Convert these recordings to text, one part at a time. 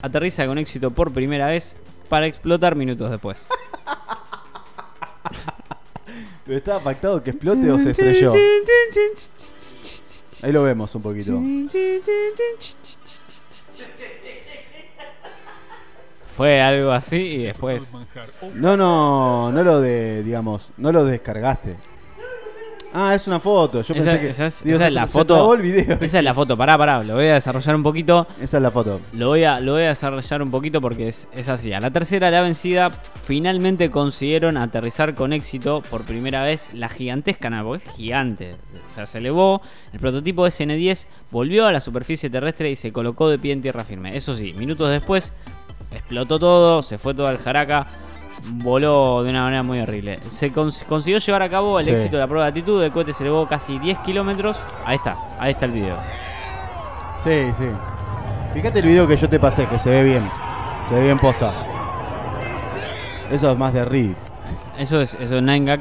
aterriza con éxito por primera vez para explotar minutos después. ¿Estaba pactado que explote o se estrelló? Ahí lo vemos un poquito. Fue algo así y después. No, no, no lo de, digamos, no lo descargaste. Ah, es una foto. Yo Esa, pensé que. esa es, digo, esa se- es la foto. el video. Esa es la foto. Pará, pará. Lo voy a desarrollar un poquito. Esa es la foto. Lo voy a, lo voy a desarrollar un poquito porque es, es así. A la tercera, la vencida, finalmente consiguieron aterrizar con éxito por primera vez la gigantesca nave, porque es gigante. O sea, se elevó, el prototipo SN-10 volvió a la superficie terrestre y se colocó de pie en tierra firme. Eso sí, minutos después explotó todo, se fue todo al jaraca, voló de una manera muy horrible. Se cons- consiguió llevar a cabo el Sí. éxito de la prueba de actitud, el cohete se elevó casi 10 kilómetros. Ahí está, ahí está el video. Sí, sí. Fíjate el video que yo te pasé, que se ve bien. Se ve bien posta. Eso es más de Reed. Eso es, eso es Nine Gag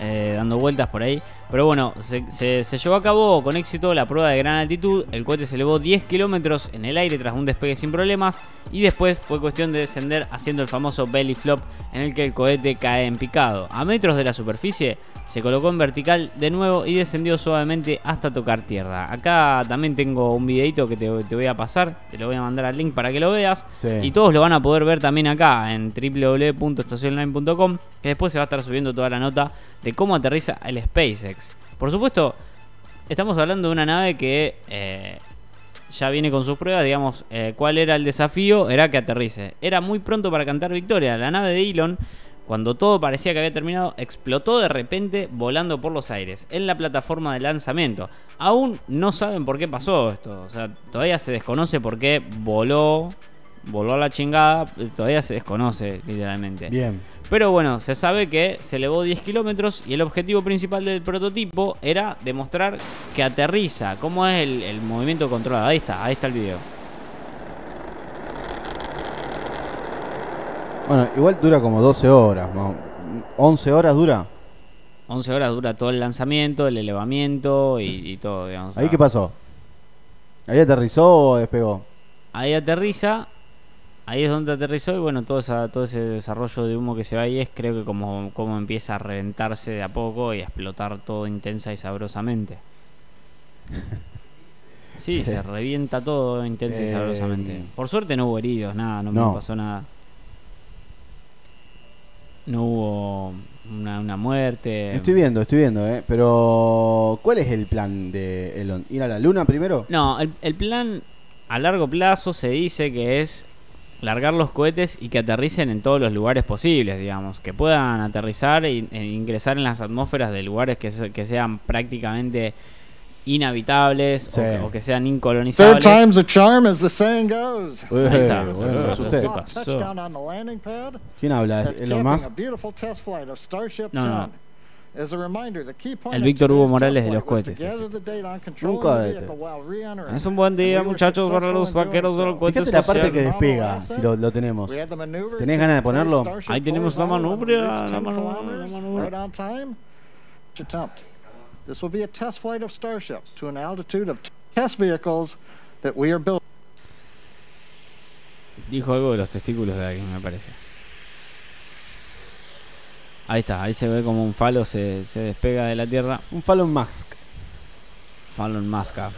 eh, dando vueltas por ahí. Pero bueno, se, se- se llevó a cabo con éxito la prueba de gran altitud. El cohete se elevó 10 kilómetros en el aire tras un despegue sin problemas. Y después fue cuestión de descender haciendo el famoso belly flop en el que el cohete cae en picado. A metros de la superficie se colocó en vertical de nuevo y descendió suavemente hasta tocar tierra. Acá también tengo un videito que te, te voy a pasar. Te lo voy a mandar al link para que lo veas. Sí. Y todos lo van a poder ver también acá en www.estacionline.com, que después se va a estar subiendo toda la nota de cómo aterriza el SpaceX. Por supuesto, estamos hablando de una nave que eh, ya viene con sus pruebas, digamos, eh, cuál era el desafío, era que aterrice. Era muy pronto para cantar victoria. La nave de Elon, cuando todo parecía que había terminado, explotó de repente volando por los aires, en la plataforma de lanzamiento. Aún no saben por qué pasó esto, o sea, todavía se desconoce por qué voló, voló a la chingada, todavía se desconoce literalmente. Bien. Pero bueno, se sabe que se elevó 10 kilómetros y el objetivo principal del prototipo era demostrar que aterriza, cómo es el, el movimiento controlado. Ahí está, ahí está el video. Bueno, igual dura como 12 horas. ¿no? 11 horas dura. 11 horas dura todo el lanzamiento, el elevamiento y, y todo, digamos. ¿Ahí Ah, qué pasó? ¿Ahí aterrizó o despegó? Ahí aterriza, ahí es donde aterrizó y bueno, todo, esa- todo ese desarrollo de humo que se va ahí es creo que como, como empieza a reventarse de a poco y a explotar todo intensa y sabrosamente. Sí, se revienta todo intensa y Eh, sabrosamente. Por suerte no hubo heridos, nada, no, no. me pasó nada. No hubo una, una muerte. Estoy viendo, estoy viendo, ¿eh? Pero, ¿cuál es el plan de Elon? ¿Ir a la luna primero? No, el, el plan a largo plazo se dice que es largar los cohetes y que aterricen en todos los lugares posibles, digamos, que puedan aterrizar e, e ingresar en las atmósferas de lugares que, se- que sean prácticamente inhabitables o que- o, que sean Third incolonizables. time's a charm, as the saying goes. Ahí está. bueno. ¿Quién habla? ¿Elon Musk? beautiful test flight of Starship No, no, no. 10. As a reminder, the key point El Víctor Hugo Morales de los cohetes, gather ese. the data on controlling Un cohete. vehicle while re-entering. Es un buen día, muchachos, para los vaqueros de los cohetes. Fíjate la parte que despega, si lo, lo tenemos. We had the maneuver ¿Tenés ganas de ponerlo? Ahí tenemos la manubria, la 10 manubria, la manubria. Right on time. Attempt. This will be a test flight of Starship to an altitude of test vehicles that we are building. Dijo algo de los testículos de alguien, me parece. Ahí está, ahí se ve como un falo se, se despega de la tierra. Un Fallon Musk. Fallon Masca.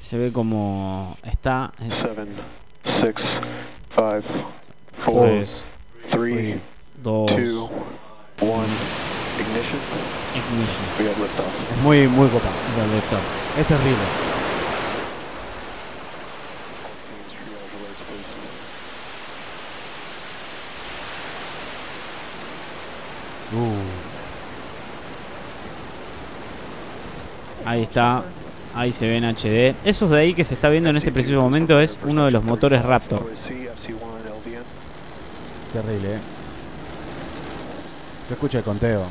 Se ve como está. eh, Seven, six, five, four, Tres, three, dos, two, one. Ignition. ignition. We got liftoff. Es muy, muy copado. Lift off. Es terrible. Ahí está. Ahí se ve en HD. Esos de ahí que se está viendo en este preciso momento es uno de los motores Raptor. OSC, FC1, LVN. terrible, eh. Se escucha el conteo.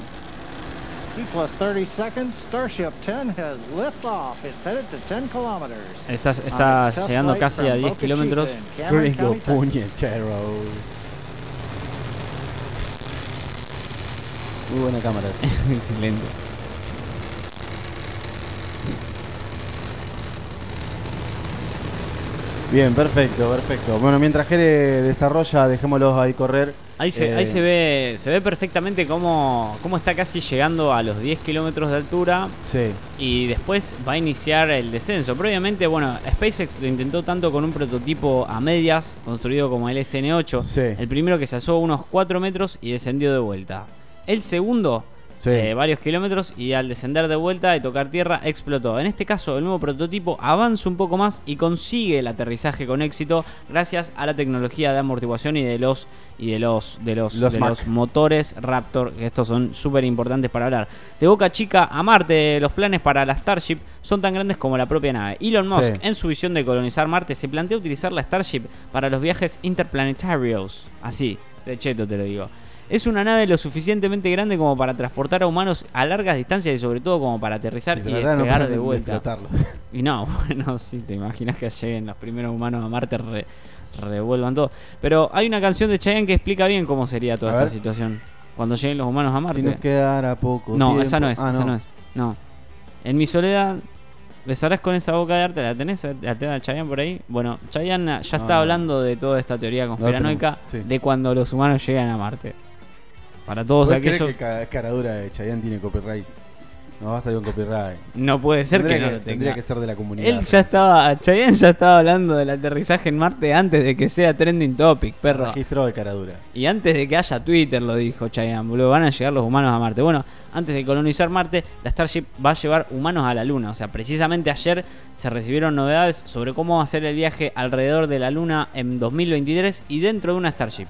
T plus 30 seconds, Starship 10 has liftoff. It's headed to 10 kilometers. Está, está llegando casi a from 10 Boca kilómetros. Gringo puñetero. Muy buena cámara. Excelente. Bien, perfecto, perfecto. Bueno, mientras Jere desarrolla, dejémoslos ahí correr. Ahí se, Eh, ahí se ve se ve perfectamente cómo, cómo está casi llegando a los 10 kilómetros de altura Sí, y después va a iniciar el descenso. Previamente, bueno, SpaceX lo intentó tanto con un prototipo a medias, construido como el SN8. Sí. El primero que se alzó unos 4 metros y descendió de vuelta. El segundo, Sí. eh, varios kilómetros y al descender de vuelta y tocar tierra, explotó. En este caso, el nuevo prototipo avanza un poco más y consigue el aterrizaje con éxito gracias a la tecnología de amortiguación y de los y de los de los, Los de Mac. los motores Raptor, que estos son súper importantes para hablar. De Boca Chica a Marte, los planes para la Starship son tan grandes como la propia nave. Elon Musk, Sí. en su visión de colonizar Marte, se plantea utilizar la Starship para los viajes interplanetarios. Así, de cheto te lo digo. Es una nave lo suficientemente grande como para transportar a humanos a largas distancias y sobre todo como para aterrizar y, no paran de vuelta. Y no, bueno, sí, te imaginas que lleguen los primeros humanos a Marte, re- revuelvan todo. Pero hay una canción de Chayanne que explica bien cómo sería toda A esta ver. situación cuando lleguen los humanos a Marte. Si nos quedara poco no, tiempo- esa no es, Ah, esa no. es. No. En mi soledad, besarás con esa boca de arte, ¿la tenés? ¿La tenés a Chayanne por ahí? Bueno, Chayanne ya está no. hablando de toda esta teoría conspiranoica sí. de cuando los humanos llegan a Marte. Para todos ¿Vos crees aquellos... que ca- caradura de Chayanne tiene copyright? No va a salir un copyright. No puede ser tendría que no lo Tendría que ser de la comunidad. Él ya estaba, Chayanne ya estaba hablando del aterrizaje en Marte antes de que sea trending topic, perro. Registró de caradura. Y antes de que haya Twitter, lo dijo Chayanne, boludo, van a llegar los humanos a Marte. Bueno, antes de colonizar Marte, la Starship va a llevar humanos a la Luna. O sea, precisamente ayer se recibieron novedades sobre cómo hacer el viaje alrededor de la Luna en 2023 y dentro de una Starship.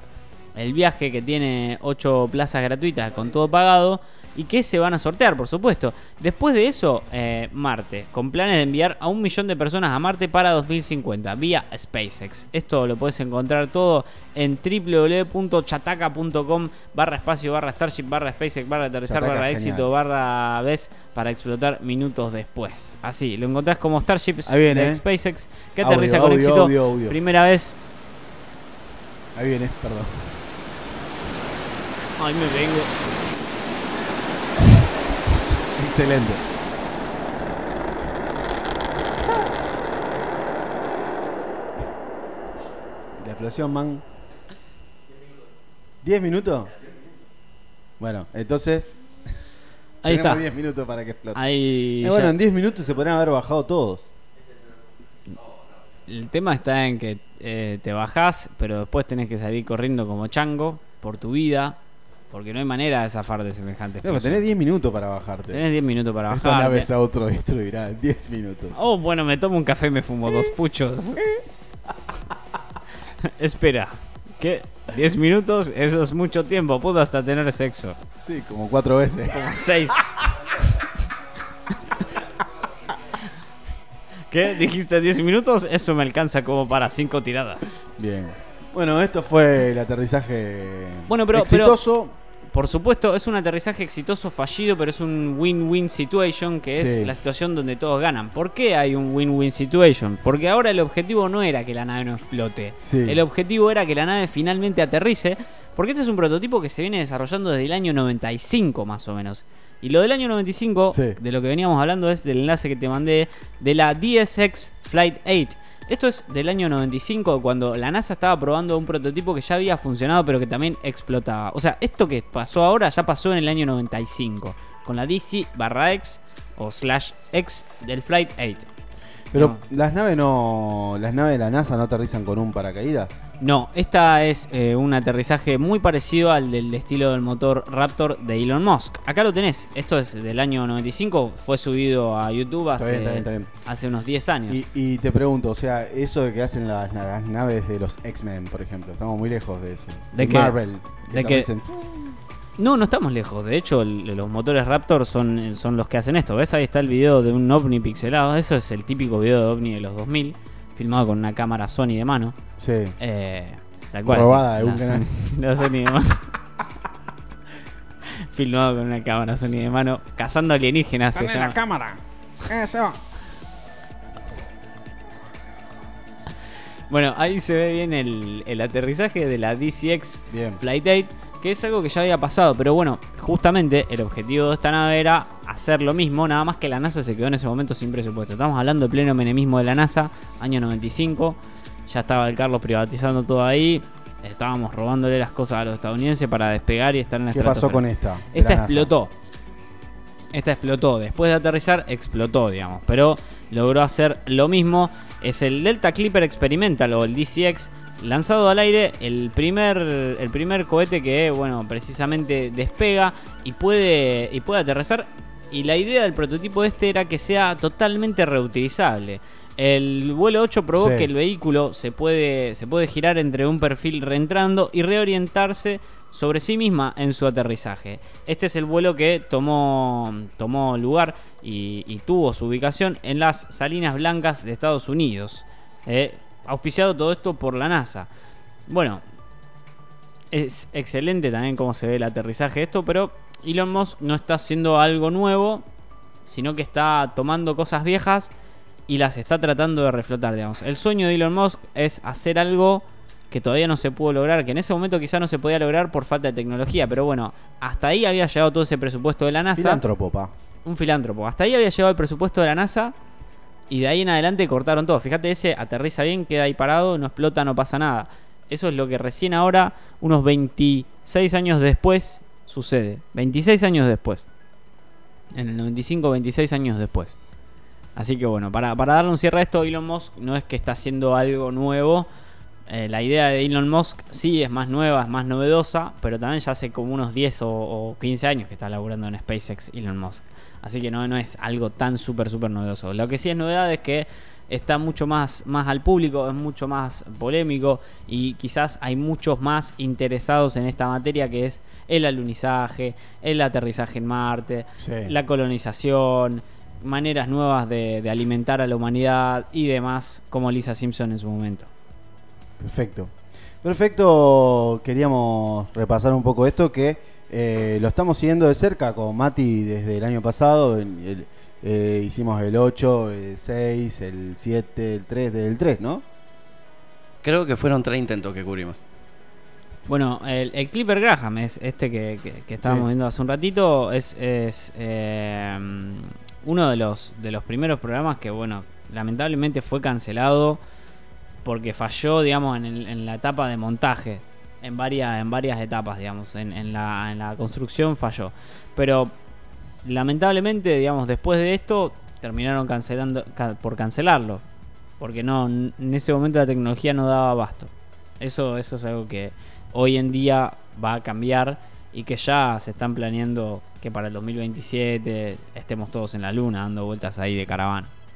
El viaje que tiene 8 plazas gratuitas con todo pagado y que se van a sortear, por supuesto. Después de eso, eh, Marte, con planes de enviar a un millón de personas a Marte para 2050 vía SpaceX. Esto lo puedes encontrar todo en www.chataca.com barra espacio barra Starship barra SpaceX barra aterrizar barra éxito barra vez para explotar minutos después. Así, lo encontrás como Starships Ahí viene, de eh. SpaceX que Audio, aterriza con audio, éxito. audio. Primera vez. Ahí viene, perdón. Ay, me vengo. Excelente. La explosión, man. ¿10 minutos? Bueno, entonces. Ahí está. 10 minutos para que explote. Ahí Eh, bueno, en 10 minutos se podrían haber bajado todos. El tema está en que eh, te bajás, pero después tenés que salir corriendo como chango por tu vida, porque no hay manera de zafar de semejante No, pero tenés 10 minutos para bajarte. Tenés 10 minutos para Esta nave bajarte. se autodestruirá en 10 minutos. Oh, bueno, me tomo un café y me fumo dos puchos. Espera, ¿qué? 10 minutos, eso es mucho tiempo. Puedo hasta tener sexo. Sí, como 4 veces. Como 6. ¿Qué? ¿Dijiste 10 minutos? Eso me alcanza como para 5 tiradas. Bien. Bueno, esto fue el aterrizaje Bueno, pero- pero- exitoso. Por supuesto, es un aterrizaje exitoso fallido, pero es un win-win situation, que es Sí. la situación donde todos ganan. ¿Por qué hay un win-win situation? Porque ahora el objetivo no era que la nave no explote. Sí. El objetivo era que la nave finalmente aterrice, porque este es un prototipo que se viene desarrollando desde el año 95 más o menos. Y lo del año 95, Sí. de lo que veníamos hablando, es del enlace que te mandé de la DSX Flight 8. Esto es del año 95, cuando la NASA estaba probando un prototipo que ya había funcionado, pero que también explotaba. O sea, esto que pasó ahora ya pasó en el año 95, con la DC barra X o slash X del Flight 8. Pero No. las naves no. Las naves de la NASA no aterrizan con un paracaídas. No, esta es eh, un aterrizaje muy parecido al del estilo del motor Raptor de Elon Musk. Acá lo tenés, esto es del año 95, fue subido a YouTube hace, bien, está bien, está bien. hace unos 10 años. Y, y te pregunto, o sea, eso de que hacen las, las naves de los X-Men, por ejemplo, estamos muy lejos de eso. ¿De qué? Marvel. ¿De aterricen- No, no estamos lejos. De hecho, el- los motores Raptor son, son los que hacen esto. ¿Ves? Ahí está el video de un ovni pixelado. Eso es el típico video de ovni de los 2000, filmado con una cámara Sony de mano. Sí. Eh, tal cual. Robada de la un canal. Sony- la Sony de mano. filmado con una cámara Sony de mano. Cazando alienígenas se llama. cámara. Eso. Bueno, ahí se ve bien el, el aterrizaje de la DCX Bien. Flight 8, que es algo que ya había pasado, pero bueno, justamente el objetivo de esta nave era hacer lo mismo, nada más que la NASA se quedó en ese momento sin presupuesto. Estamos hablando de pleno menemismo de la NASA, año 95. Ya estaba el Carlos privatizando todo ahí. Estábamos robándole las cosas a los estadounidenses para despegar y estar en la ¿Qué pasó con esta? Esta explotó. Esta explotó. Después de aterrizar, explotó, digamos. Pero logró hacer lo mismo. Es el Delta Clipper Experimental o el DCX. Lanzado al aire, el primer, el primer cohete que, bueno, precisamente despega y puede, y puede aterrizar. Y la idea del prototipo este era que sea totalmente reutilizable. El vuelo 8 probó Sí. que el vehículo se puede, se puede girar entre un perfil reentrando y reorientarse sobre sí misma en su aterrizaje. Este es el vuelo que tomó, tomó lugar y, y tuvo su ubicación en las Salinas Blancas de Estados Unidos. Eh, auspiciado todo esto por la NASA. Bueno, es excelente también cómo se ve el aterrizaje de esto, pero Elon Musk no está haciendo algo nuevo, sino que está tomando cosas viejas y las está tratando de reflotar, digamos. El sueño de Elon Musk es hacer algo que todavía no se pudo lograr, que en ese momento quizá no se podía lograr por falta de tecnología, pero bueno, hasta ahí había llegado todo ese presupuesto de la NASA. Filántropo, pa. Un filántropo. Hasta ahí había llegado el presupuesto de la NASA y de ahí en adelante cortaron todo. Fíjate, ese aterriza bien, queda ahí parado, no explota, no pasa nada. Eso es lo que recién ahora, unos 26 años después, sucede. 26 años después. En el 95, 26 años después. Así que bueno, para, para darle un cierre a esto, Elon Musk no es que está haciendo algo nuevo. Eh, la idea de Elon Musk sí es más nueva, es más novedosa, pero también ya hace como unos 10 o, o 15 años que está laburando en SpaceX Elon Musk. Así que no, no es algo tan súper, súper novedoso. Lo que sí es novedad es que está mucho más, más al público, es mucho más polémico y quizás hay muchos más interesados en esta materia que es el alunizaje, el aterrizaje en Marte, Sí. la colonización, maneras nuevas de, de alimentar a la humanidad y demás, como Lisa Simpson en su momento. Perfecto. Perfecto, queríamos repasar un poco esto que eh, lo estamos siguiendo de cerca con Mati desde el año pasado. el- eh, hicimos el 8, el 6, el 7, el 3, desde el 3, ¿no? Creo que fueron tres intentos que cubrimos. Bueno, el, el Clipper Graham es este que, que- que estábamos Sí. viendo hace un ratito. Es, es, eh, uno de los, de los primeros programas que, bueno, lamentablemente fue cancelado porque falló, digamos, en, el- en la etapa de montaje. En varias, en varias etapas, digamos. En, la, en la construcción falló. Pero lamentablemente, digamos, después de esto, terminaron cancelando ca- por cancelarlo. Porque no, en ese momento la tecnología no daba abasto. Eso, eso es algo que hoy en día va a cambiar y que ya se están planeando que para el 2027 estemos todos en la luna dando vueltas ahí de caravana.